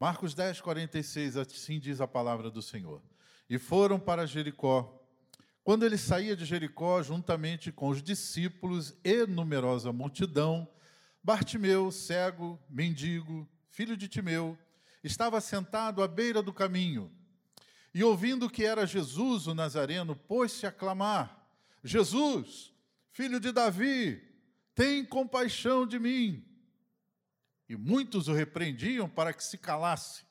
Marcos 10, 46, assim diz a palavra do Senhor. E foram para Jericó. Quando ele saía de Jericó, juntamente com os discípulos e numerosa multidão, Bartimeu, cego, mendigo, filho de Timeu, estava sentado à beira do caminho. E ouvindo que era Jesus o Nazareno, pôs-se a clamar: Jesus, filho de Davi, tem compaixão de mim. E muitos o repreendiam para que se calasse.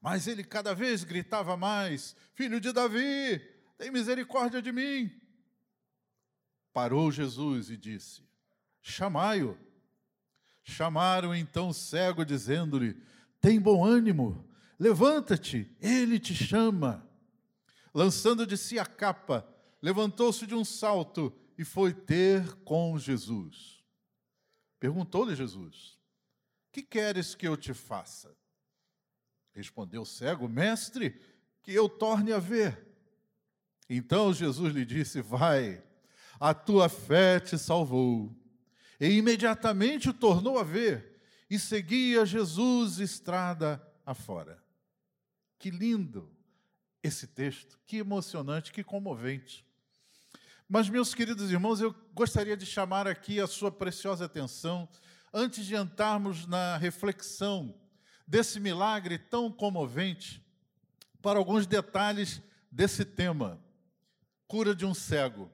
Mas ele cada vez gritava mais: Filho de Davi, tem misericórdia de mim. Parou Jesus e disse: Chamai-o. Chamaram então o cego, dizendo-lhe: Tem bom ânimo, levanta-te, ele te chama. Lançando de si a capa, levantou-se de um salto e foi ter com Jesus. Perguntou-lhe Jesus: Que queres que eu te faça? Respondeu o cego: Mestre, que eu torne a ver. Então Jesus lhe disse: Vai, a tua fé te salvou. E imediatamente o tornou a ver e seguia Jesus estrada afora. Que lindo esse texto, que emocionante, que comovente. Mas, meus queridos irmãos, eu gostaria de chamar aqui a sua preciosa atenção, antes de entrarmos na reflexão desse milagre tão comovente, para alguns detalhes desse tema: cura de um cego.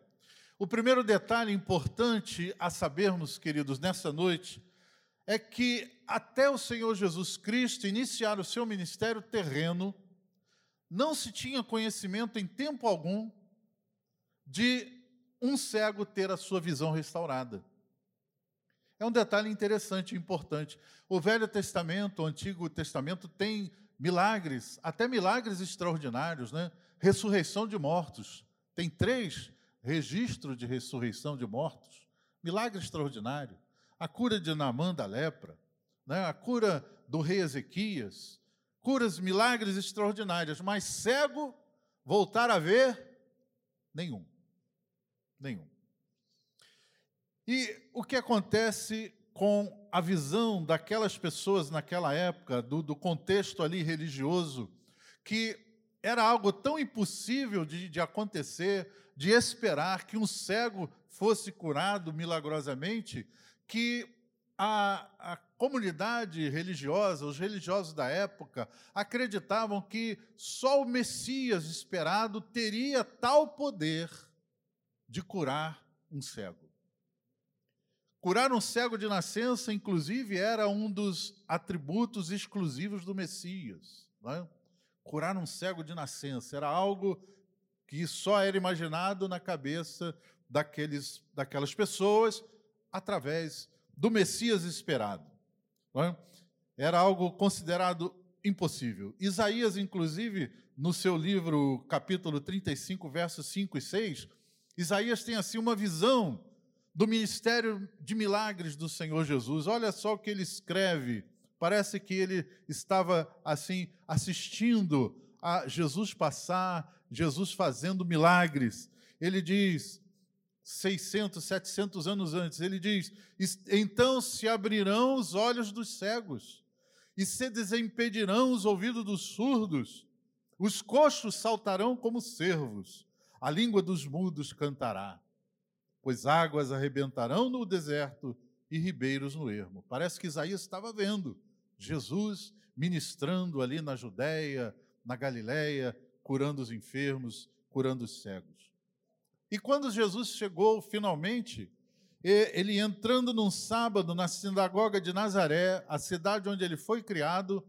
O primeiro detalhe importante a sabermos, queridos, nessa noite, é que até o Senhor Jesus Cristo iniciar o seu ministério terreno, não se tinha conhecimento em tempo algum de um cego ter a sua visão restaurada. É um detalhe interessante e importante. O Velho Testamento, o Antigo Testamento, tem milagres, até milagres extraordinários, né? Ressurreição de mortos. Tem três registros de ressurreição de mortos. Milagre extraordinário. A cura de Naamã da lepra, né? a cura do rei Ezequias, curas, milagres extraordinários, mas cego voltar a ver nenhum nenhum. E o que acontece com a visão daquelas pessoas naquela época, do, do contexto ali religioso, que era algo tão impossível de, de acontecer, de esperar que um cego fosse curado milagrosamente, que a, a, comunidade religiosa, os religiosos da época, acreditavam que só o Messias esperado teria tal poder de curar um cego. Curar um cego de nascença, inclusive, era um dos atributos exclusivos do Messias. É? Curar um cego de nascença era algo que só era imaginado na cabeça daqueles, daquelas pessoas através do Messias esperado. É? Era algo considerado impossível. Isaías, inclusive, no seu livro, capítulo 35, versos 5 e 6, Isaías tem assim uma visão do ministério de milagres do Senhor Jesus. Olha só o que ele escreve. Parece que ele estava assim assistindo a Jesus passar, Jesus fazendo milagres. Ele diz, 600, 700 anos antes, ele diz: Então se abrirão os olhos dos cegos, e se desimpedirão os ouvidos dos surdos, os coxos saltarão como cervos, a língua dos mudos cantará, pois águas arrebentarão no deserto e ribeiros no ermo. Parece que Isaías estava vendo Jesus ministrando ali na Judéia, na Galiléia, curando os enfermos, curando os cegos. E quando Jesus chegou finalmente, ele entrando num sábado na sinagoga de Nazaré, a cidade onde ele foi criado,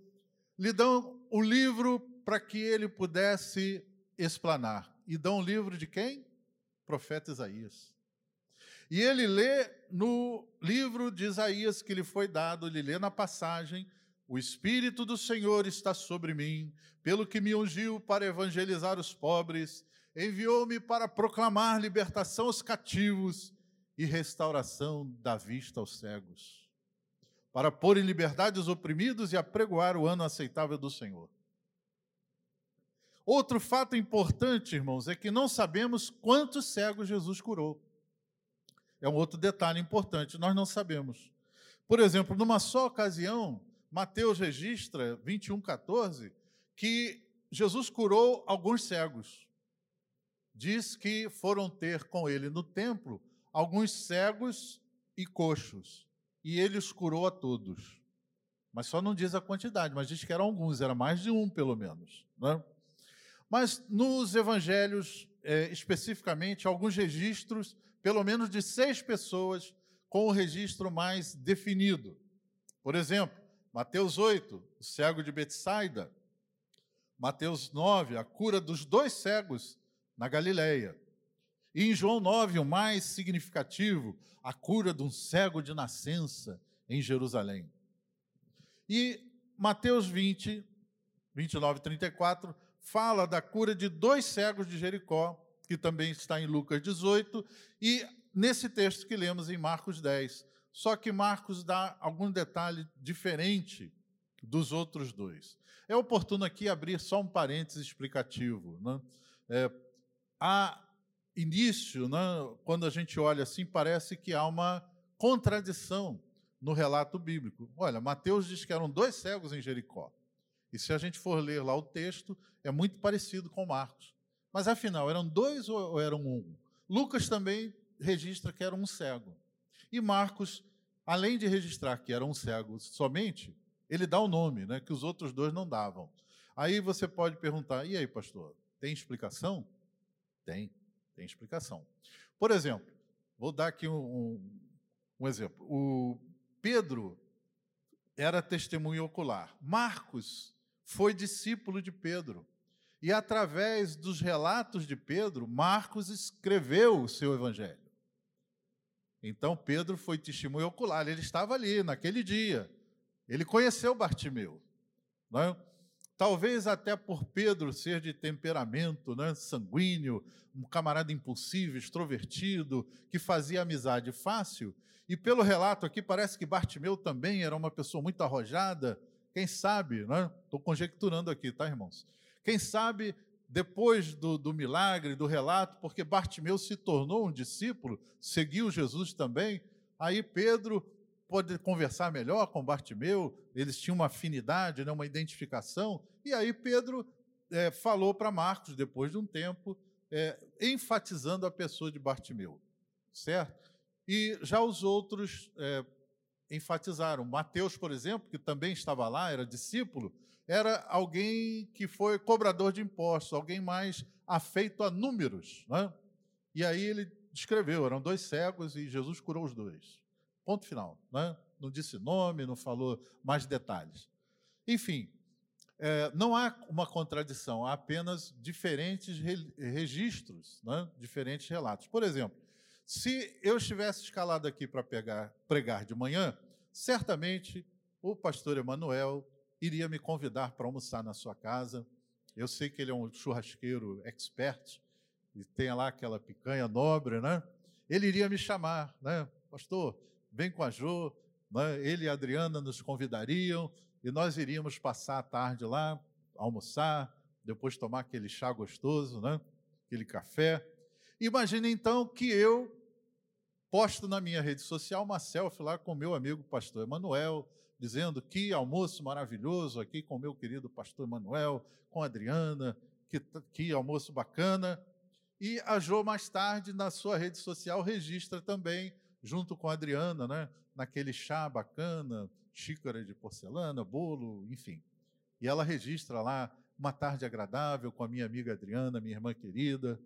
lhe dão o livro para que ele pudesse explanar e dão o livro de quem? Profeta Isaías. E ele lê no livro de Isaías que lhe foi dado, ele lê na passagem: O Espírito do Senhor está sobre mim, pelo que me ungiu para evangelizar os pobres, enviou-me para proclamar libertação aos cativos e restauração da vista aos cegos, para pôr em liberdade os oprimidos e apregoar o ano aceitável do Senhor. Outro fato importante, irmãos, é que não sabemos quantos cegos Jesus curou. É um outro detalhe importante, nós não sabemos. Por exemplo, numa só ocasião, Mateus registra, 21, 14, que Jesus curou alguns cegos. Diz que foram ter com ele no templo alguns cegos e coxos, e ele os curou a todos. Mas só não diz a quantidade, mas diz que eram alguns, era mais de um, pelo menos. Né? Mas nos evangelhos, é, especificamente, alguns registros, pelo menos de seis pessoas, com o registro mais definido. Por exemplo, Mateus 8, o cego de Betsaida. Mateus 9, a cura dos dois cegos na Galileia. E em João 9, o mais significativo, a cura de um cego de nascença em Jerusalém. E Mateus 20, 29 e 34, fala da cura de dois cegos de Jericó, que também está em Lucas 18, e nesse texto que lemos em Marcos 10. Só que Marcos dá algum detalhe diferente dos outros dois. É oportuno aqui abrir só um parênteses explicativo. Né? É, a início, né, quando a gente olha assim, parece que há uma contradição no relato bíblico. Olha, Mateus diz que eram dois cegos em Jericó. E se a gente for ler lá o texto, é muito parecido com Marcos. Mas afinal, eram dois ou eram um? Lucas também registra que era um cego. E Marcos, além de registrar que era um cego somente, ele dá o nome, né, que os outros dois não davam. Aí você pode perguntar: e aí, pastor, tem explicação? Tem, tem explicação. Por exemplo, vou dar aqui um, um, exemplo. O Pedro era testemunho ocular. Marcos foi discípulo de Pedro. E através dos relatos de Pedro, Marcos escreveu o seu evangelho. Então Pedro foi testemunho ocular, ele estava ali naquele dia. Ele conheceu Bartimeu. É? Talvez até por Pedro ser de temperamento né, sanguíneo, um camarada impulsivo, extrovertido, que fazia amizade fácil, e pelo relato aqui, parece que Bartimeu também era uma pessoa muito arrojada. Quem sabe, né? Estou conjecturando aqui, tá, irmãos? Quem sabe, depois do, do milagre, do relato, porque Bartimeu se tornou um discípulo, seguiu Jesus também, aí Pedro pode conversar melhor com Bartimeu, eles tinham uma afinidade, né, uma identificação, e aí Pedro é, falou para Marcos, depois de um tempo, é, enfatizando a pessoa de Bartimeu, certo? E já os outros é, enfatizaram. Mateus, por exemplo, que também estava lá, era discípulo, era alguém que foi cobrador de impostos, alguém mais afeito a números. Né? E aí ele descreveu: eram dois cegos e Jesus curou os dois. Ponto final. Né? Não disse nome, não falou mais detalhes. Enfim, é, não há uma contradição, há apenas diferentes re registros, né? diferentes relatos. Por exemplo, se eu estivesse escalado aqui para pregar de manhã, certamente o pastor Emanuel iria me convidar para almoçar na sua casa. Eu sei que ele é um churrasqueiro expert e tem lá aquela picanha nobre, né? Ele iria me chamar, né? Pastor, vem com a Jo, né? ele e a Adriana nos convidariam e nós iríamos passar a tarde lá, almoçar, depois tomar aquele chá gostoso, né? aquele café. Imagine então que eu posto na minha rede social uma selfie lá com meu amigo pastor Emanuel, dizendo que almoço maravilhoso aqui com meu querido pastor Emanuel, com Adriana, que, que almoço bacana. E a Jo, mais tarde, na sua rede social, registra também, junto com a Adriana, né, naquele chá bacana, xícara de porcelana, bolo, enfim. E ela registra lá uma tarde agradável com a minha amiga Adriana, minha irmã querida.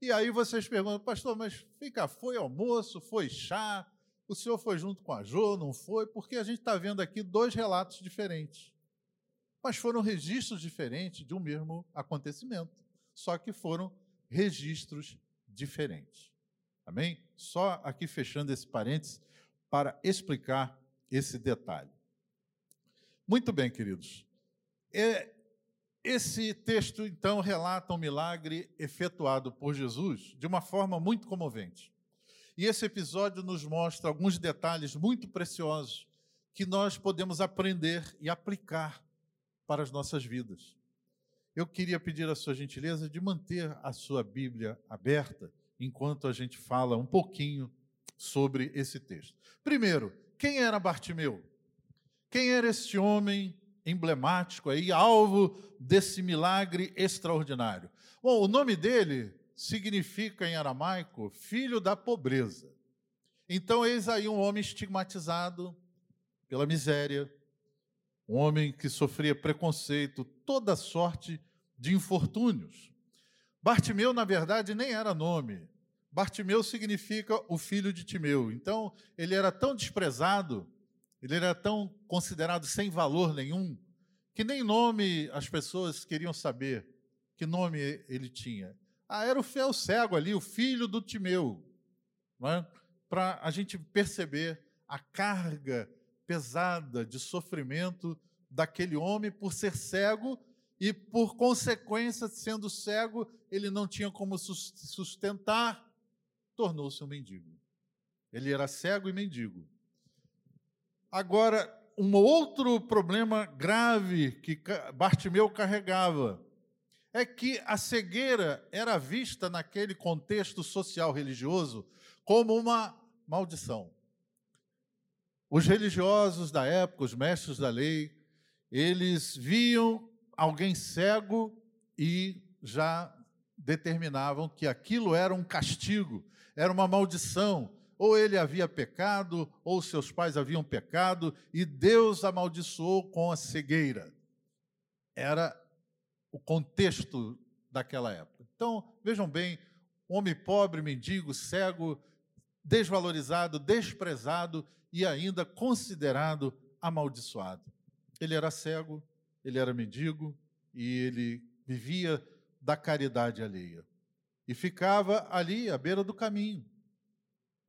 E aí vocês perguntam, pastor, mas fica, foi almoço, foi chá, o senhor foi junto com a Jo, não foi? Porque a gente está vendo aqui dois relatos diferentes. Mas foram registros diferentes de um mesmo acontecimento, só que foram registros diferentes. Amém? Só aqui fechando esse parênteses para explicar esse detalhe. Muito bem, queridos. É, esse texto, então, relata um milagre efetuado por Jesus de uma forma muito comovente. E esse episódio nos mostra alguns detalhes muito preciosos que nós podemos aprender e aplicar para as nossas vidas. Eu queria pedir a sua gentileza de manter a sua Bíblia aberta enquanto a gente fala um pouquinho sobre esse texto. Primeiro, quem era Bartimeu? Quem era este homem emblemático aí, alvo desse milagre extraordinário? Bom, o nome dele significa em aramaico filho da pobreza. Então, eis aí um homem estigmatizado pela miséria, um homem que sofria preconceito, toda sorte de infortúnios. Bartimeu, na verdade, nem era nome. Bartimeu significa o filho de Timeu. Então, ele era tão desprezado, ele era tão considerado sem valor nenhum, que nem nome as pessoas queriam saber que nome ele tinha. Ah, era o fiel cego ali, o filho do Timeu. É? Para a gente perceber a carga pesada de sofrimento daquele homem por ser cego e, por consequência, sendo cego, ele não tinha como sustentar, tornou-se um mendigo. Ele era cego e mendigo. Agora, um outro problema grave que Bartimeu carregava é que a cegueira era vista naquele contexto social religioso como uma maldição. Os religiosos da época, os mestres da lei, eles viam alguém cego e já determinavam que aquilo era um castigo, era uma maldição. Ou ele havia pecado, ou seus pais haviam pecado, e Deus amaldiçoou com a cegueira. Era o contexto daquela época. Então, vejam bem, homem pobre, mendigo, cego, desvalorizado, desprezado e ainda considerado amaldiçoado. Ele era cego, ele era mendigo e ele vivia da caridade alheia. E ficava ali à beira do caminho.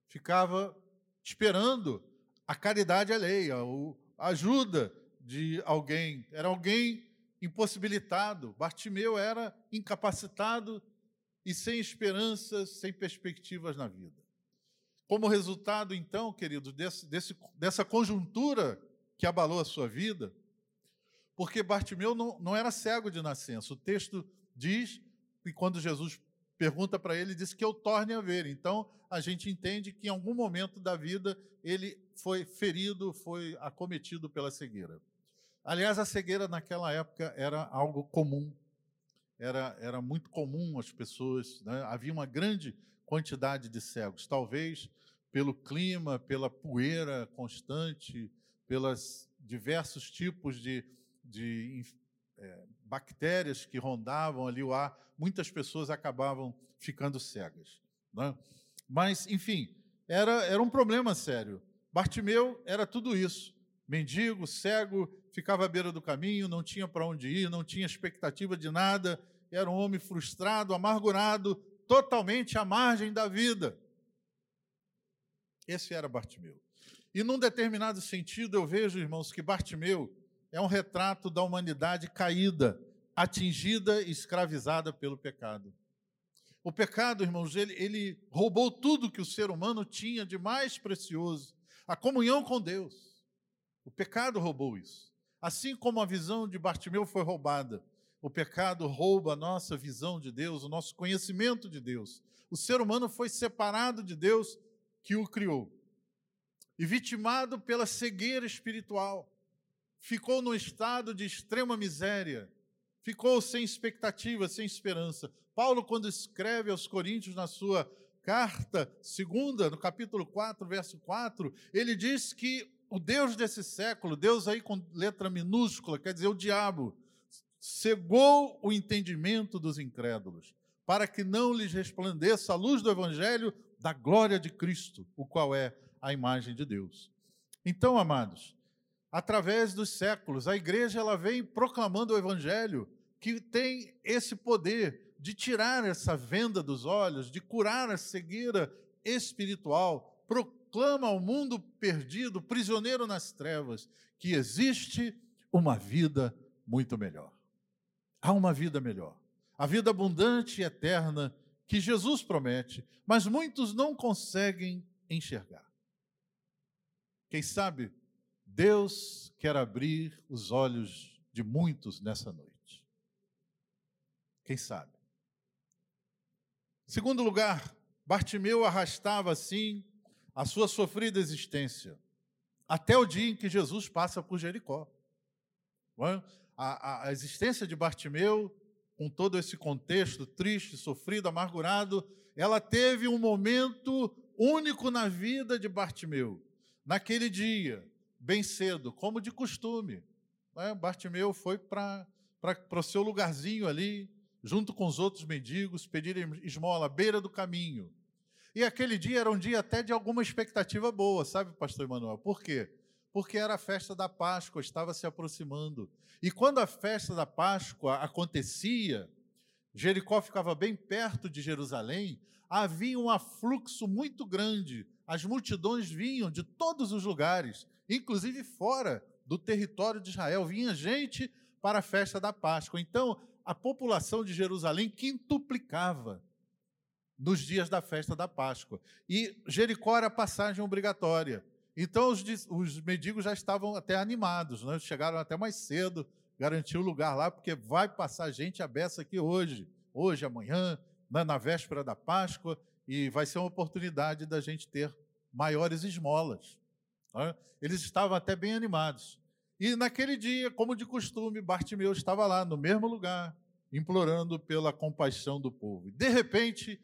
Ficava esperando a caridade alheia, a ajuda de alguém. Era alguém impossibilitado. Bartimeu era incapacitado e sem esperanças, sem perspectivas na vida. Como resultado, então, queridos, desse, desse, dessa conjuntura que abalou a sua vida, porque Bartimeu não, não era cego de nascença. O texto diz que quando Jesus pergunta para ele, diz que eu torne a ver. Então, a gente entende que em algum momento da vida ele foi ferido, foi acometido pela cegueira. Aliás, a cegueira naquela época era algo comum, era, era muito comum as pessoas, né? havia uma grande quantidade de cegos, talvez pelo clima, pela poeira constante, pelos diversos tipos de, de é, bactérias que rondavam ali o ar, muitas pessoas acabavam ficando cegas. Né? Mas, enfim, era, era um problema sério. Bartimeu era tudo isso: mendigo, cego, ficava à beira do caminho, não tinha para onde ir, não tinha expectativa de nada, era um homem frustrado, amargurado, totalmente à margem da vida. Esse era Bartimeu. E num determinado sentido, eu vejo, irmãos, que Bartimeu é um retrato da humanidade caída, atingida e escravizada pelo pecado. O pecado, irmãos, ele, ele roubou tudo que o ser humano tinha de mais precioso, a comunhão com Deus. O pecado roubou isso. Assim como a visão de Bartimeu foi roubada, o pecado rouba a nossa visão de Deus, o nosso conhecimento de Deus. O ser humano foi separado de Deus que o criou e vitimado pela cegueira espiritual ficou num estado de extrema miséria, ficou sem expectativa, sem esperança. Paulo, quando escreve aos Coríntios na sua carta segunda, no capítulo 4, verso 4, ele diz que o Deus desse século, Deus aí com letra minúscula, quer dizer, o diabo, cegou o entendimento dos incrédulos, para que não lhes resplandeça a luz do evangelho da glória de Cristo, o qual é a imagem de Deus. Então, amados, através dos séculos. A igreja ela vem proclamando o evangelho que tem esse poder de tirar essa venda dos olhos, de curar a cegueira espiritual. Proclama ao mundo perdido, prisioneiro nas trevas, que existe uma vida muito melhor. Há uma vida melhor. A vida abundante e eterna que Jesus promete, mas muitos não conseguem enxergar. Quem sabe Deus quer abrir os olhos de muitos nessa noite. Quem sabe? Segundo lugar, Bartimeu arrastava assim a sua sofrida existência. até o dia em que Jesus passa por Jericó. É? A, a, existência de Bartimeu, com todo esse contexto triste, sofrido, amargurado, ela teve um momento único na vida de Bartimeu. Naquele dia, bem cedo, como de costume, é? Bartimeu foi para o seu lugarzinho ali, junto com os outros mendigos, pedir esmola à beira do caminho. E aquele dia era um dia até de alguma expectativa boa, sabe, pastor Emanuel? Por quê? Porque era a festa da Páscoa, estava se aproximando. E quando a festa da Páscoa acontecia, Jericó ficava bem perto de Jerusalém, havia um afluxo muito grande. As multidões vinham de todos os lugares, inclusive fora do território de Israel, vinha gente para a festa da Páscoa. Então, a população de Jerusalém quintuplicava nos dias da festa da Páscoa. E Jericó era passagem obrigatória. Então os, os mendigos já estavam até animados, né? chegaram até mais cedo, garantiu o lugar lá, porque vai passar gente a beça aqui hoje, hoje, amanhã, na, na véspera da Páscoa, e vai ser uma oportunidade da gente ter maiores esmolas. Né? Eles estavam até bem animados. E naquele dia, como de costume, Bartimeu estava lá, no mesmo lugar, implorando pela compaixão do povo. De repente,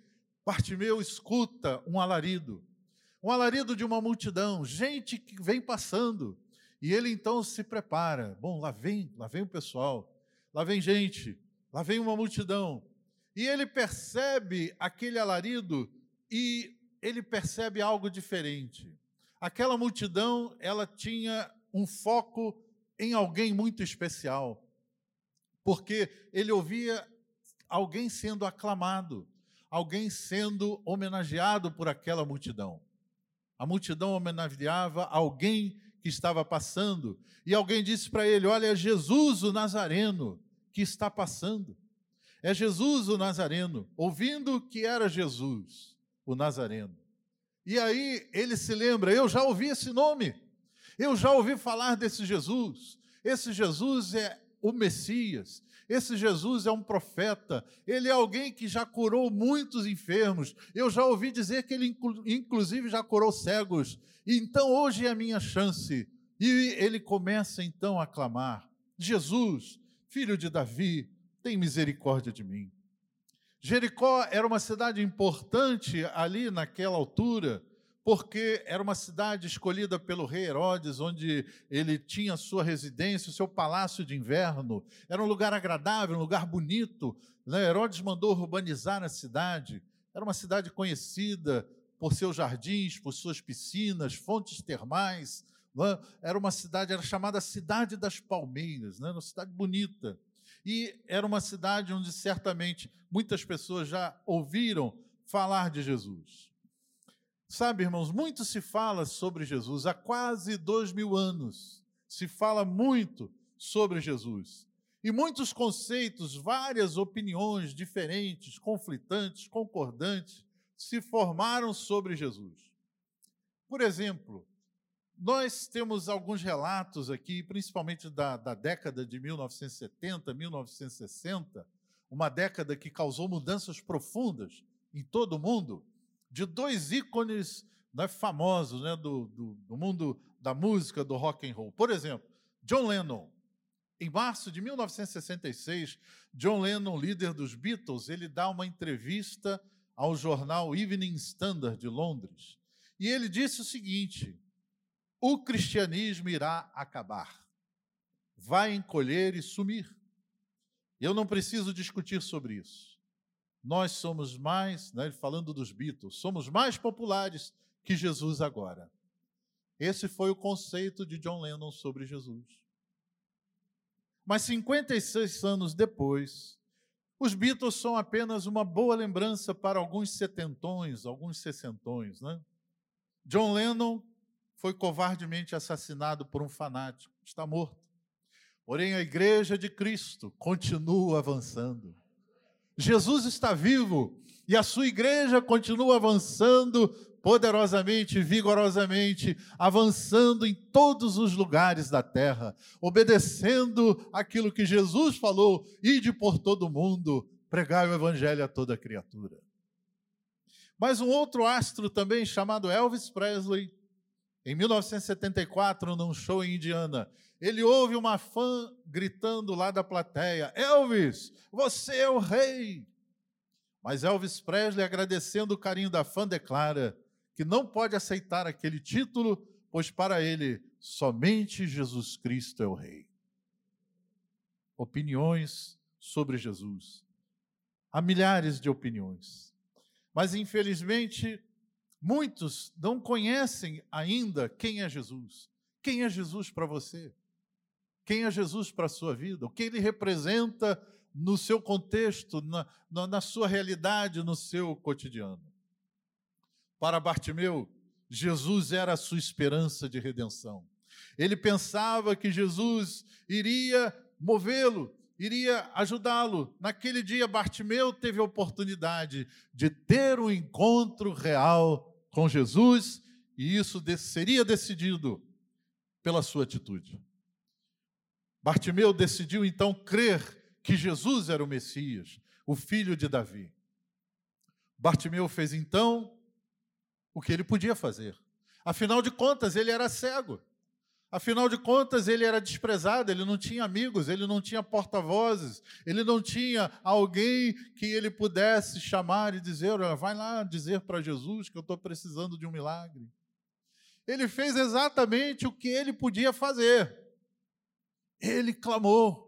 Bartimeu escuta um alarido, um alarido de uma multidão, gente que vem passando. E ele então se prepara. Bom, lá vem, lá vem o pessoal, lá vem gente, lá vem uma multidão. E ele percebe aquele alarido e ele percebe algo diferente. Aquela multidão, ela tinha um foco em alguém muito especial, porque ele ouvia alguém sendo aclamado, alguém sendo homenageado por aquela multidão. A multidão homenageava alguém que estava passando, e alguém disse para ele: Olha, é Jesus o Nazareno que está passando. É Jesus o Nazareno, ouvindo que era Jesus o Nazareno. E aí ele se lembra: Eu já ouvi esse nome, eu já ouvi falar desse Jesus. Esse Jesus é o Messias, esse Jesus é um profeta, ele é alguém que já curou muitos enfermos. Eu já ouvi dizer que ele, inclusive, já curou cegos. Então, hoje é a minha chance. E ele começa então a clamar: Jesus, filho de Davi, tem misericórdia de mim. Jericó era uma cidade importante ali naquela altura porque era uma cidade escolhida pelo rei Herodes, onde ele tinha sua residência, o seu palácio de inverno. Era um lugar agradável, um lugar bonito. Né? Herodes mandou urbanizar a cidade. Era uma cidade conhecida por seus jardins, por suas piscinas, fontes termais. Né? Era uma cidade, era chamada Cidade das Palmeiras, né? uma cidade bonita. E era uma cidade onde certamente muitas pessoas já ouviram falar de Jesus. Sabe, irmãos, muito se fala sobre Jesus, há quase dois mil anos se fala muito sobre Jesus. E muitos conceitos, várias opiniões diferentes, conflitantes, concordantes, se formaram sobre Jesus. Por exemplo, nós temos alguns relatos aqui, principalmente da, da década de 1970, 1960, uma década que causou mudanças profundas em todo o mundo de dois ícones né, famosos né, do, do, do mundo da música, do rock and roll. Por exemplo, John Lennon. Em março de 1966, John Lennon, líder dos Beatles, ele dá uma entrevista ao jornal Evening Standard de Londres. E ele disse o seguinte: o cristianismo irá acabar, vai encolher e sumir. Eu não preciso discutir sobre isso nós somos mais, né, falando dos Beatles, somos mais populares que Jesus agora. Esse foi o conceito de John Lennon sobre Jesus. Mas 56 anos depois, os Beatles são apenas uma boa lembrança para alguns setentões, alguns sessentões. Né? John Lennon foi covardemente assassinado por um fanático, está morto. Porém, a Igreja de Cristo continua avançando. Jesus está vivo e a sua igreja continua avançando poderosamente, vigorosamente, avançando em todos os lugares da terra, obedecendo aquilo que Jesus falou: ide por todo o mundo, pregai o evangelho a toda criatura. Mas um outro astro também chamado Elvis Presley, em 1974, num show em Indiana, ele ouve uma fã gritando lá da plateia: Elvis, você é o rei. Mas Elvis Presley, agradecendo o carinho da fã, declara que não pode aceitar aquele título, pois para ele somente Jesus Cristo é o rei. Opiniões sobre Jesus. Há milhares de opiniões. Mas, infelizmente, Muitos não conhecem ainda quem é Jesus. Quem é Jesus para você? Quem é Jesus para a sua vida? O que ele representa no seu contexto, na, na, na sua realidade, no seu cotidiano? Para Bartimeu, Jesus era a sua esperança de redenção. Ele pensava que Jesus iria movê-lo, iria ajudá-lo. Naquele dia, Bartimeu teve a oportunidade de ter um encontro real com Jesus, e isso seria decidido pela sua atitude. Bartimeu decidiu então crer que Jesus era o Messias, o filho de Davi. Bartimeu fez então o que ele podia fazer. Afinal de contas, ele era cego. Afinal de contas, ele era desprezado, ele não tinha amigos, ele não tinha porta-vozes, ele não tinha alguém que ele pudesse chamar e dizer: vai lá dizer para Jesus que eu estou precisando de um milagre. Ele fez exatamente o que ele podia fazer. Ele clamou.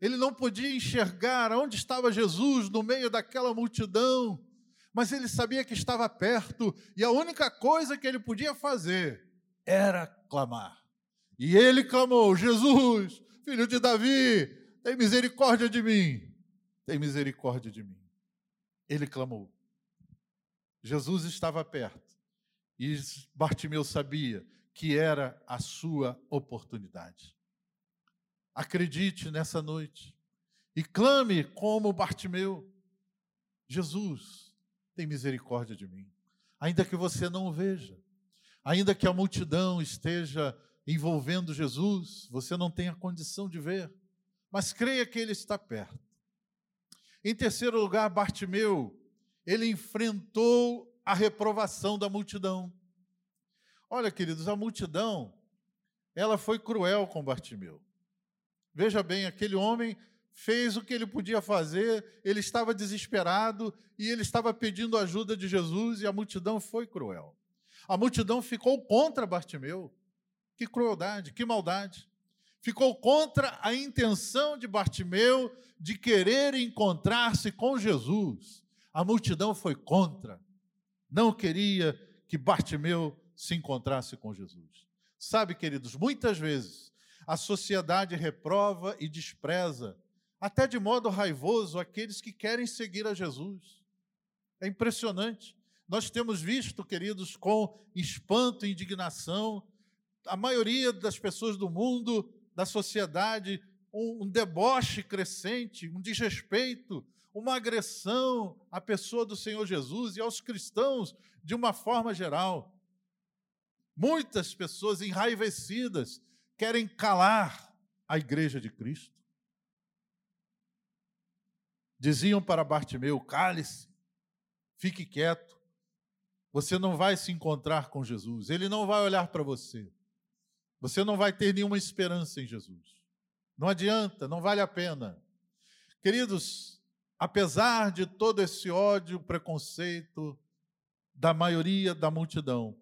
Ele não podia enxergar onde estava Jesus no meio daquela multidão, mas ele sabia que estava perto e a única coisa que ele podia fazer era clamar. E ele clamou: Jesus, filho de Davi, tem misericórdia de mim. Tem misericórdia de mim. Ele clamou. Jesus estava perto. E Bartimeu sabia que era a sua oportunidade. Acredite nessa noite e clame como Bartimeu: Jesus, tem misericórdia de mim. Ainda que você não o veja, ainda que a multidão esteja envolvendo Jesus, você não tem a condição de ver, mas creia que ele está perto. Em terceiro lugar, Bartimeu, ele enfrentou a reprovação da multidão. Olha, queridos, a multidão, ela foi cruel com Bartimeu. Veja bem, aquele homem fez o que ele podia fazer, ele estava desesperado e ele estava pedindo ajuda de Jesus e a multidão foi cruel. A multidão ficou contra Bartimeu. Que crueldade, que maldade. Ficou contra a intenção de Bartimeu de querer encontrar-se com Jesus. A multidão foi contra. Não queria que Bartimeu se encontrasse com Jesus. Sabe, queridos, muitas vezes a sociedade reprova e despreza, até de modo raivoso, aqueles que querem seguir a Jesus. É impressionante. Nós temos visto, queridos, com espanto e indignação, a maioria das pessoas do mundo, da sociedade, um, deboche crescente, um desrespeito, uma agressão à pessoa do Senhor Jesus e aos cristãos de uma forma geral. Muitas pessoas enraivecidas querem calar a igreja de Cristo. Diziam para Bartimeu: cale-se, fique quieto, você não vai se encontrar com Jesus, ele não vai olhar para você. Você não vai ter nenhuma esperança em Jesus. Não adianta, não vale a pena. Queridos, apesar de todo esse ódio, preconceito da maioria da multidão,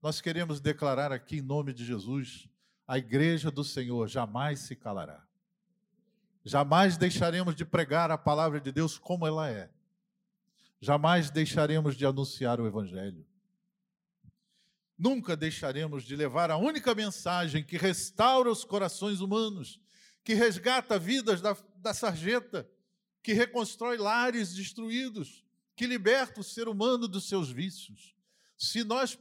nós queremos declarar aqui em nome de Jesus: a igreja do Senhor jamais se calará. Jamais deixaremos de pregar a palavra de Deus como ela é. Jamais deixaremos de anunciar o Evangelho. Nunca deixaremos de levar a única mensagem que restaura os corações humanos, que resgata vidas da, da sarjeta, que reconstrói lares destruídos, que liberta o ser humano dos seus vícios. Se nós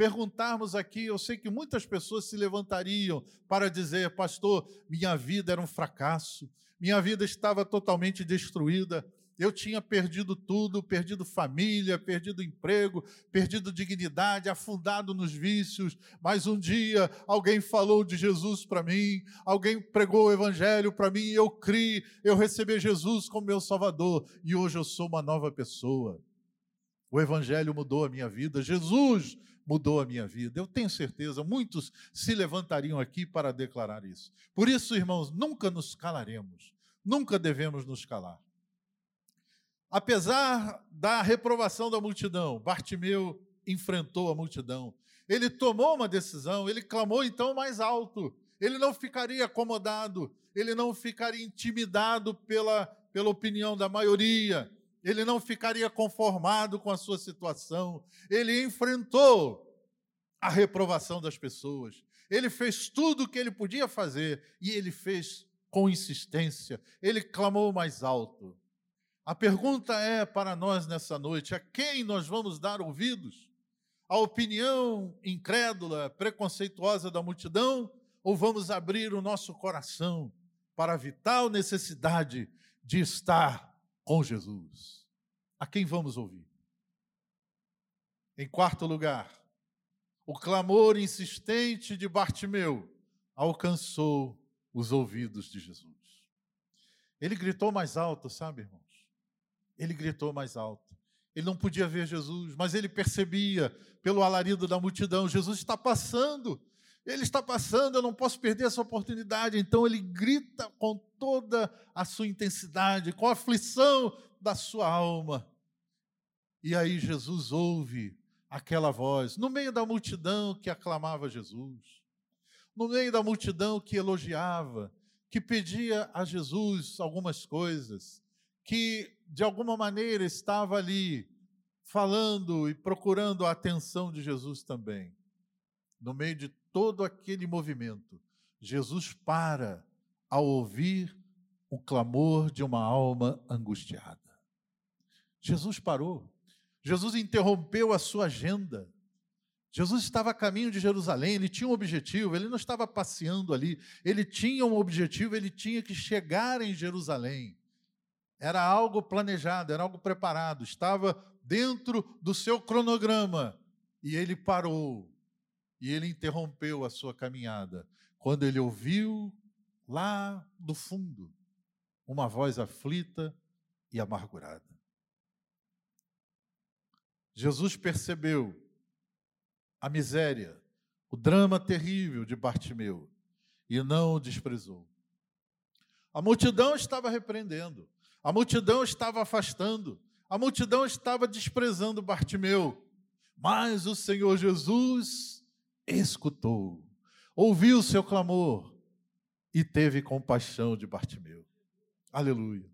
perguntarmos aqui, eu sei que muitas pessoas se levantariam para dizer: Pastor, minha vida era um fracasso, minha vida estava totalmente destruída, eu tinha perdido tudo, perdido família, perdido emprego, perdido dignidade, afundado nos vícios, mas um dia alguém falou de Jesus para mim, alguém pregou o evangelho para mim, e eu criei, eu recebi Jesus como meu salvador e hoje eu sou uma nova pessoa. O evangelho mudou a minha vida, Jesus mudou a minha vida. Eu tenho certeza, muitos se levantariam aqui para declarar isso. Por isso, irmãos, nunca nos calaremos, nunca devemos nos calar. Apesar da reprovação da multidão, Bartimeu enfrentou a multidão. Ele tomou uma decisão, ele clamou então mais alto. Ele não ficaria acomodado, ele não ficaria intimidado pela, pela opinião da maioria, ele não ficaria conformado com a sua situação. Ele enfrentou a reprovação das pessoas. Ele fez tudo o que ele podia fazer e ele fez com insistência. Ele clamou mais alto. A pergunta é para nós nessa noite: a quem nós vamos dar ouvidos? A opinião incrédula, preconceituosa da multidão? Ou vamos abrir o nosso coração para a vital necessidade de estar com Jesus. A quem vamos ouvir? Em quarto lugar, o clamor insistente de Bartimeu alcançou os ouvidos de Jesus. Ele gritou mais alto, sabe, irmãos? Ele gritou mais alto. Ele não podia ver Jesus, mas ele percebia pelo alarido da multidão: Jesus está passando. Ele está passando, eu não posso perder essa oportunidade. Então ele grita com toda a sua intensidade, com a aflição da sua alma. E aí Jesus ouve aquela voz, no meio da multidão que aclamava Jesus, no meio da multidão que elogiava, que pedia a Jesus algumas coisas, que de alguma maneira estava ali falando e procurando a atenção de Jesus também. No meio de todo aquele movimento, Jesus para ao ouvir o clamor de uma alma angustiada. Jesus parou. Jesus interrompeu a sua agenda. Jesus estava a caminho de Jerusalém, ele tinha um objetivo, ele não estava passeando ali, ele tinha um objetivo, ele tinha que chegar em Jerusalém. Era algo planejado, era algo preparado, estava dentro do seu cronograma. E ele parou e ele interrompeu a sua caminhada quando ele ouviu lá do fundo uma voz aflita e amargurada. Jesus percebeu a miséria, o drama terrível de Bartimeu e não o desprezou. A multidão estava repreendendo, a multidão estava afastando, a multidão estava desprezando Bartimeu, mas o Senhor Jesus escutou, ouviu o seu clamor e teve compaixão de Bartimeu. Aleluia.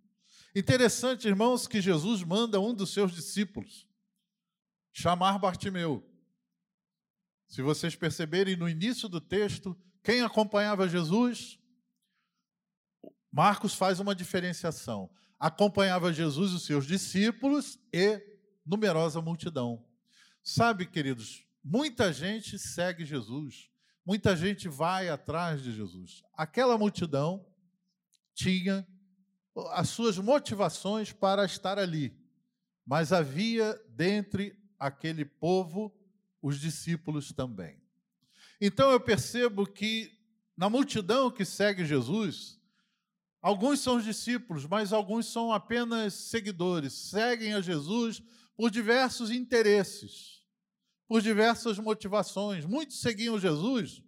Interessante, irmãos, que Jesus manda um dos seus discípulos chamar Bartimeu. Se vocês perceberem no início do texto, quem acompanhava Jesus? Marcos faz uma diferenciação. Acompanhava Jesus os seus discípulos e numerosa multidão. Sabe, queridos, Muita gente segue Jesus, muita gente vai atrás de Jesus. Aquela multidão tinha as suas motivações para estar ali, mas havia dentre aquele povo os discípulos também. Então eu percebo que na multidão que segue Jesus, alguns são os discípulos, mas alguns são apenas seguidores, seguem a Jesus por diversos interesses por diversas motivações. Muitos seguiam Jesus,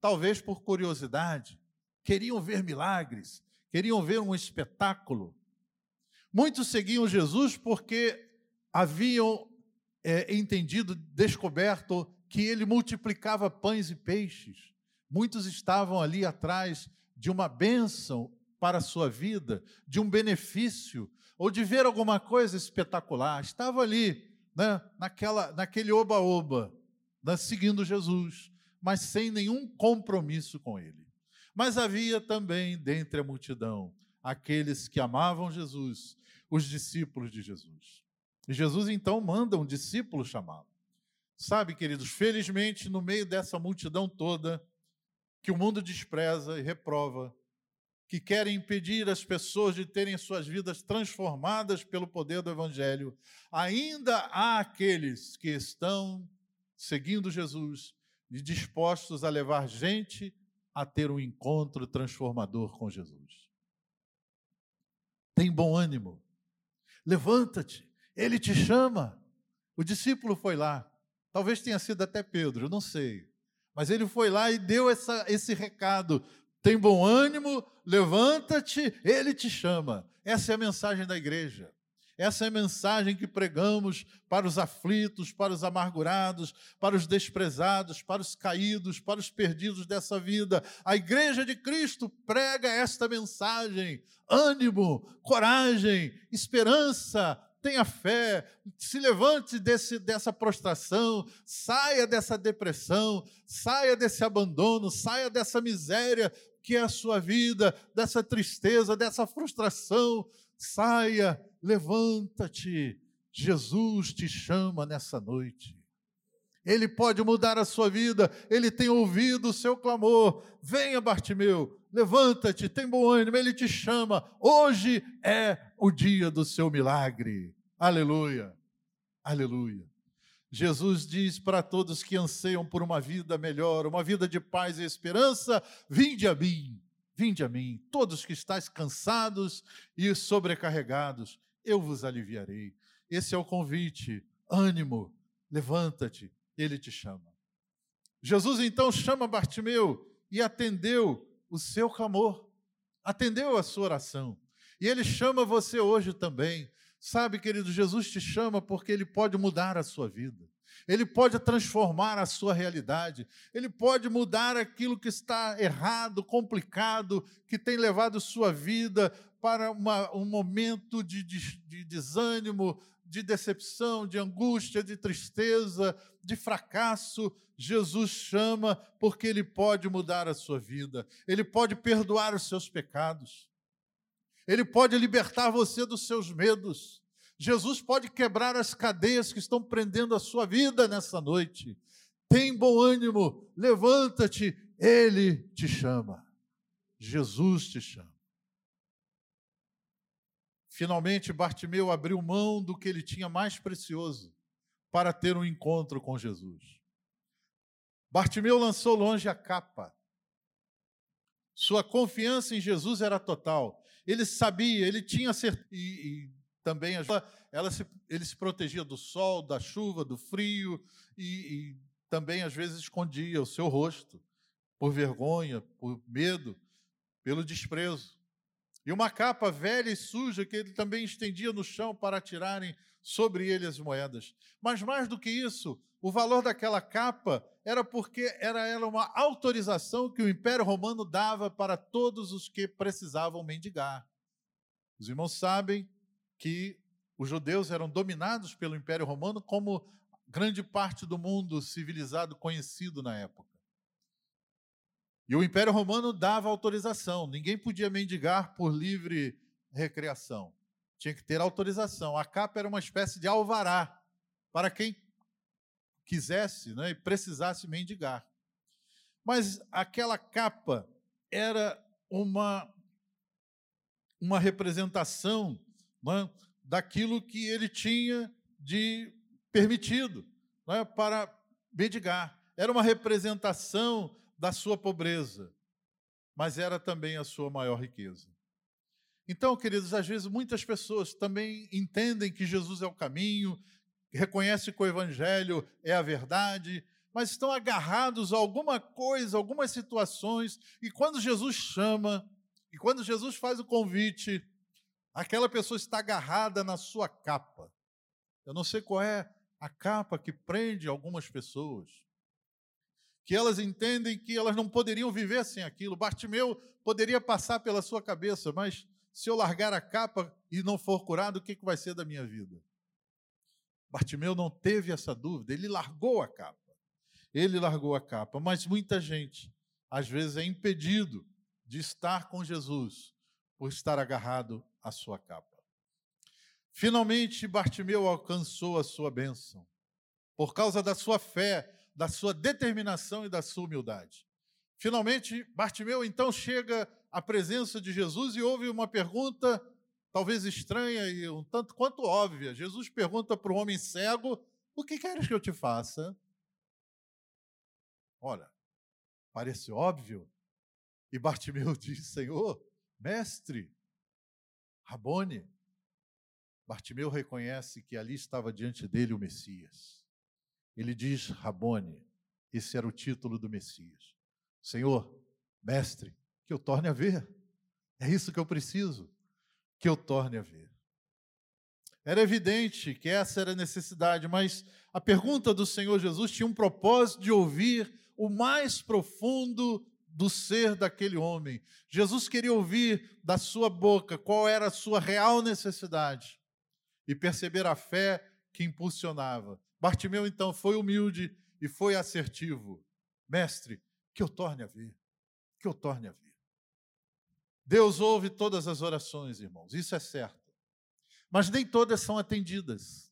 talvez por curiosidade, queriam ver milagres, queriam ver um espetáculo. Muitos seguiam Jesus porque haviam é, entendido, descoberto que ele multiplicava pães e peixes. Muitos estavam ali atrás de uma bênção para a sua vida, de um benefício, ou de ver alguma coisa espetacular. Estavam ali né, naquela, naquele oba-oba, né, seguindo Jesus, mas sem nenhum compromisso com ele. Mas havia também dentre a multidão aqueles que amavam Jesus, os discípulos de Jesus. E Jesus então manda um discípulo chamá-lo. Sabe, queridos, felizmente no meio dessa multidão toda, que o mundo despreza e reprova, que querem impedir as pessoas de terem suas vidas transformadas pelo poder do Evangelho, ainda há aqueles que estão seguindo Jesus e dispostos a levar gente a ter um encontro transformador com Jesus. Tem bom ânimo, levanta-te, ele te chama. O discípulo foi lá, Talvez tenha sido até Pedro, não sei. Mas ele foi lá e deu essa, esse recado: tem bom ânimo, levanta-te, ele te chama. Essa é a mensagem da igreja. Essa é a mensagem que pregamos para os aflitos, para os amargurados, para os desprezados, para os caídos, para os perdidos dessa vida. A igreja de Cristo prega esta mensagem: ânimo, coragem, esperança, tenha fé, se levante desse, dessa prostração, saia dessa depressão, saia desse abandono, saia dessa miséria que é a sua vida, dessa tristeza, dessa frustração. Saia, levanta-te. Jesus te chama nessa noite. Ele pode mudar a sua vida, ele tem ouvido o seu clamor. Venha, Bartimeu, levanta-te, tem bom ânimo, ele te chama. Hoje é o dia do seu milagre. Aleluia, aleluia. Jesus diz para todos que anseiam por uma vida melhor, uma vida de paz e esperança: vinde a mim, vinde a mim, todos que estáis cansados e sobrecarregados, eu vos aliviarei. Esse é o convite. Ânimo, levanta-te, ele te chama. Jesus então chama Bartimeu e atendeu o seu clamor, atendeu a sua oração. E ele chama você hoje também. Sabe, querido, Jesus te chama porque ele pode mudar a sua vida. Ele pode transformar a sua realidade, ele pode mudar aquilo que está errado, complicado, que tem levado sua vida para uma, um momento de, de, de desânimo, de decepção, de angústia, de tristeza, de fracasso, Jesus chama porque Ele pode mudar a sua vida, Ele pode perdoar os seus pecados, Ele pode libertar você dos seus medos, Jesus pode quebrar as cadeias que estão prendendo a sua vida nessa noite. Tem bom ânimo, levanta-te, Ele te chama, Jesus te chama. Finalmente, Bartimeu abriu mão do que ele tinha mais precioso para ter um encontro com Jesus. Bartimeu lançou longe a capa. Sua confiança em Jesus era total. Ele sabia, ele tinha certeza. E, e também ela se, ele se protegia do sol, da chuva, do frio e, e também às vezes escondia o seu rosto por vergonha, por medo, pelo desprezo. E uma capa velha e suja que ele também estendia no chão para tirarem sobre ele as moedas. Mas mais do que isso, o valor daquela capa era porque era ela uma autorização que o Império Romano dava para todos os que precisavam mendigar. Os irmãos sabem que os judeus eram dominados pelo Império Romano como grande parte do mundo civilizado conhecido na época. E o Império Romano dava autorização, ninguém podia mendigar por livre recreação. Tinha que ter autorização. A capa era uma espécie de alvará para quem quisesse né, e precisasse mendigar. Mas aquela capa era uma, uma representação né, daquilo que ele tinha de permitido né, para mendigar. Era uma representação da sua pobreza, mas era também a sua maior riqueza. Então, queridos, às vezes muitas pessoas também entendem que Jesus é o caminho, reconhecem que o Evangelho é a verdade, mas estão agarrados a alguma coisa, algumas situações, e quando Jesus chama, e quando Jesus faz o convite, aquela pessoa está agarrada na sua capa. Eu não sei qual é a capa que prende algumas pessoas que elas entendem que elas não poderiam viver sem aquilo. Bartimeu poderia passar pela sua cabeça, mas se eu largar a capa e não for curado, o que vai ser da minha vida? Bartimeu não teve essa dúvida, ele largou a capa. Ele largou a capa, mas muita gente, às vezes, é impedido de estar com Jesus por estar agarrado à sua capa. Finalmente, Bartimeu alcançou a sua bênção. Por causa da sua fé, da sua determinação e da sua humildade. Finalmente, Bartimeu então chega à presença de Jesus e ouve uma pergunta, talvez estranha e um tanto quanto óbvia. Jesus pergunta para o homem cego: O que queres que eu te faça? Olha, parece óbvio. E Bartimeu diz: Senhor, mestre, Rabone. Bartimeu reconhece que ali estava diante dele o Messias. Ele diz Rabone, esse era o título do Messias. Senhor, mestre, que eu torne a ver. É isso que eu preciso, que eu torne a ver. Era evidente que essa era a necessidade, mas a pergunta do Senhor Jesus tinha um propósito de ouvir o mais profundo do ser daquele homem. Jesus queria ouvir da sua boca qual era a sua real necessidade e perceber a fé que impulsionava. Bartimeu então foi humilde e foi assertivo. Mestre, que eu torne a ver, que eu torne a ver. Deus ouve todas as orações, irmãos, isso é certo. Mas nem todas são atendidas.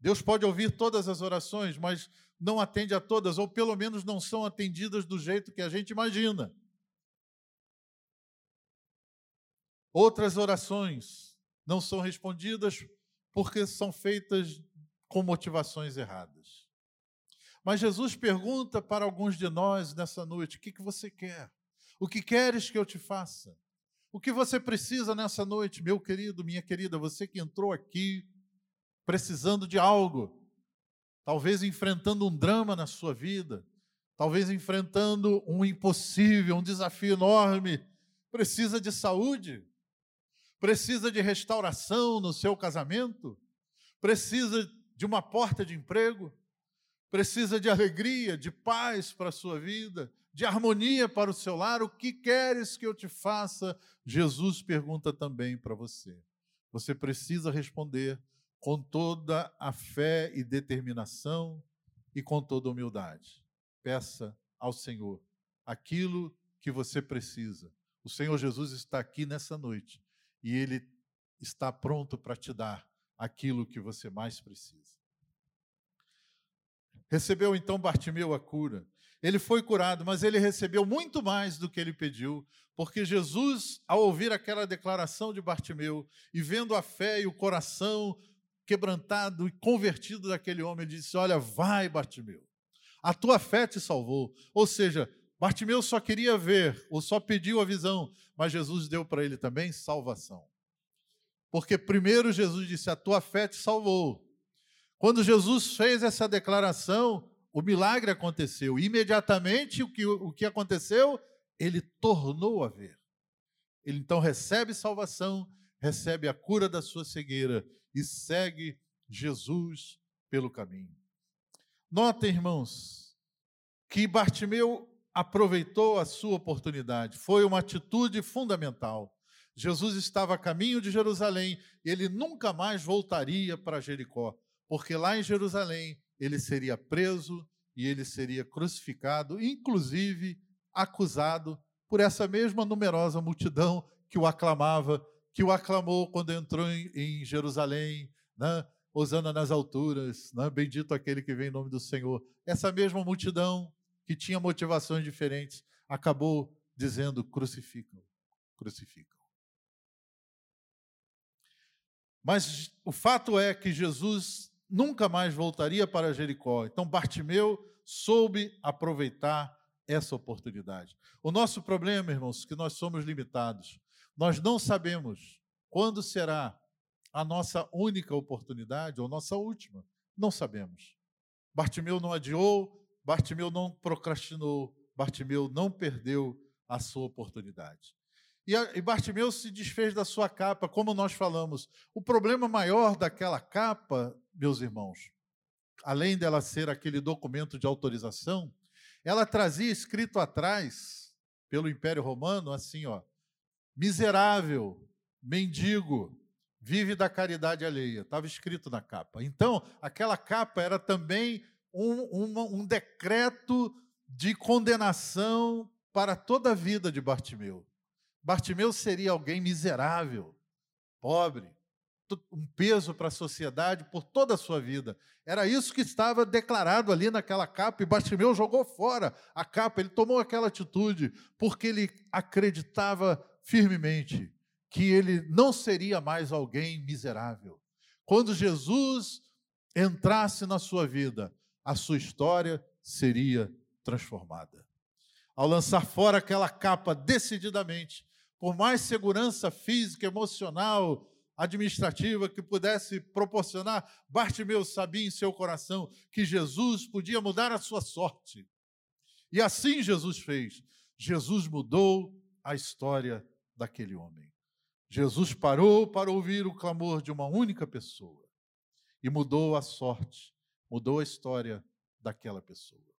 Deus pode ouvir todas as orações, mas não atende a todas, ou pelo menos não são atendidas do jeito que a gente imagina. Outras orações não são respondidas porque são feitas com motivações erradas. Mas Jesus pergunta para alguns de nós nessa noite: o que, que você quer? O que queres que eu te faça? O que você precisa nessa noite, meu querido, minha querida, você que entrou aqui precisando de algo, talvez enfrentando um drama na sua vida, talvez enfrentando um impossível, um desafio enorme, precisa de saúde, precisa de restauração no seu casamento, precisa de uma porta de emprego, precisa de alegria, de paz para a sua vida, de harmonia para o seu lar. O que queres que eu te faça? Jesus pergunta também para você. Você precisa responder com toda a fé e determinação e com toda humildade. Peça ao Senhor aquilo que você precisa. O Senhor Jesus está aqui nessa noite e ele está pronto para te dar aquilo que você mais precisa. Recebeu então Bartimeu a cura. Ele foi curado, mas ele recebeu muito mais do que ele pediu, porque Jesus, ao ouvir aquela declaração de Bartimeu e vendo a fé e o coração quebrantado e convertido daquele homem, disse: Olha, vai, Bartimeu, a tua fé te salvou. Ou seja, Bartimeu só queria ver, ou só pediu a visão, mas Jesus deu para ele também salvação. Porque primeiro Jesus disse: A tua fé te salvou. Quando Jesus fez essa declaração, o milagre aconteceu. Imediatamente, o que, o que aconteceu? Ele tornou a ver. Ele então recebe salvação, recebe a cura da sua cegueira e segue Jesus pelo caminho. Notem, irmãos, que Bartimeu aproveitou a sua oportunidade. Foi uma atitude fundamental. Jesus estava a caminho de Jerusalém ele nunca mais voltaria para Jericó, porque lá em Jerusalém ele seria preso e ele seria crucificado, inclusive acusado por essa mesma numerosa multidão que o aclamava que o aclamou quando entrou em, Jerusalém, né? Osana nas alturas, né? bendito aquele que vem em nome do Senhor. Essa mesma multidão que tinha motivações diferentes acabou dizendo: crucificam, crucificam. Mas o fato é que Jesus nunca mais voltaria para Jericó. Então Bartimeu soube aproveitar essa oportunidade. O nosso problema, irmãos, é que nós somos limitados. Nós não sabemos quando será a nossa única oportunidade ou nossa última. Não sabemos. Bartimeu não adiou, Bartimeu não procrastinou, Bartimeu não perdeu a sua oportunidade. E, Bartimeu se desfez da sua capa, como nós falamos. O problema maior daquela capa, meus irmãos, além dela ser aquele documento de autorização, ela trazia escrito atrás, pelo Império Romano, assim, ó, miserável, mendigo, vive da caridade alheia. Estava escrito na capa. Então, aquela capa era também um, um decreto de condenação para toda a vida de Bartimeu. Bartimeu seria alguém miserável, pobre, um peso para a sociedade por toda a sua vida. Era isso que estava declarado ali naquela capa e Bartimeu jogou fora a capa. Ele tomou aquela atitude porque ele acreditava firmemente que ele não seria mais alguém miserável. Quando Jesus entrasse na sua vida, a sua história seria transformada. Ao lançar fora aquela capa decididamente, por mais segurança física, emocional, administrativa que pudesse proporcionar, Bartimeu sabia em seu coração que Jesus podia mudar a sua sorte. E assim Jesus fez. Jesus mudou a história daquele homem. Jesus parou para ouvir o clamor de uma única pessoa e mudou a sorte, mudou a história daquela pessoa.